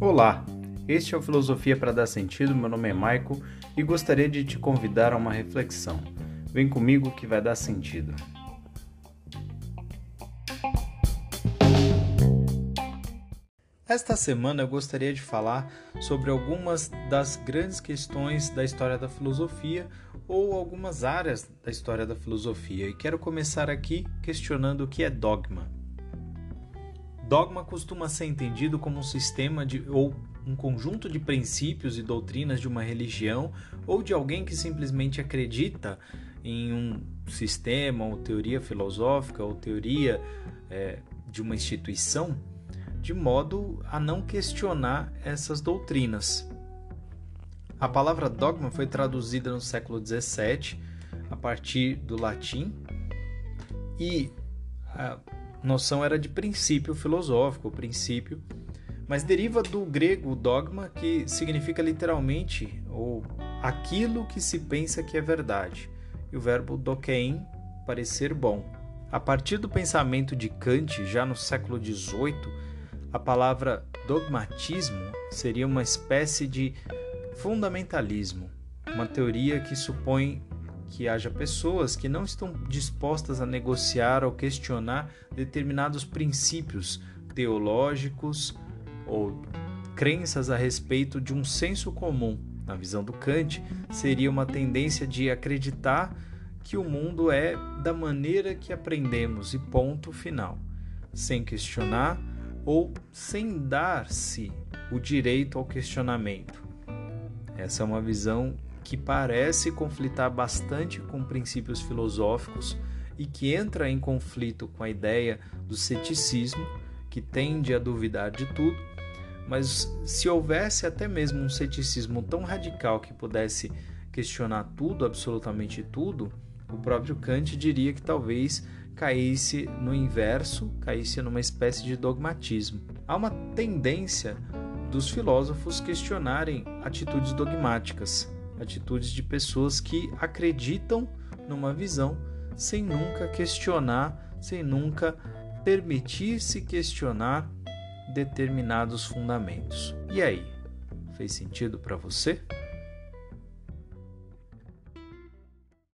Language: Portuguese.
Olá, este é o Filosofia para Dar Sentido. Meu nome é Maico e gostaria de te convidar a uma reflexão. Vem comigo que vai dar sentido. Esta semana eu gostaria de falar sobre algumas das grandes questões da história da filosofia ou algumas áreas da história da filosofia. E quero começar aqui questionando o que é dogma. Dogma costuma ser entendido como um sistema de ou um conjunto de princípios e doutrinas de uma religião ou de alguém que simplesmente acredita em um sistema ou teoria filosófica ou teoria é, de uma instituição de modo a não questionar essas doutrinas. A palavra dogma foi traduzida no século XVII a partir do latim e a noção era de princípio filosófico, princípio, mas deriva do grego dogma, que significa literalmente ou aquilo que se pensa que é verdade, e o verbo dokein, parecer bom. A partir do pensamento de Kant, já no século XVIII, a palavra dogmatismo seria uma espécie de fundamentalismo, uma teoria que supõe que haja pessoas que não estão dispostas a negociar ou questionar determinados princípios teológicos ou crenças a respeito de um senso comum. Na visão do Kant, seria uma tendência de acreditar que o mundo é da maneira que aprendemos e ponto final, sem questionar ou sem dar-se o direito ao questionamento. Essa é uma visão que parece conflitar bastante com princípios filosóficos e que entra em conflito com a ideia do ceticismo, que tende a duvidar de tudo, mas se houvesse até mesmo um ceticismo tão radical que pudesse questionar tudo, absolutamente tudo, o próprio Kant diria que talvez caísse no inverso, caísse numa espécie de dogmatismo. Há uma tendência dos filósofos questionarem atitudes dogmáticas, atitudes de pessoas que acreditam numa visão sem nunca questionar, sem nunca permitir-se questionar determinados fundamentos. E aí, fez sentido para você?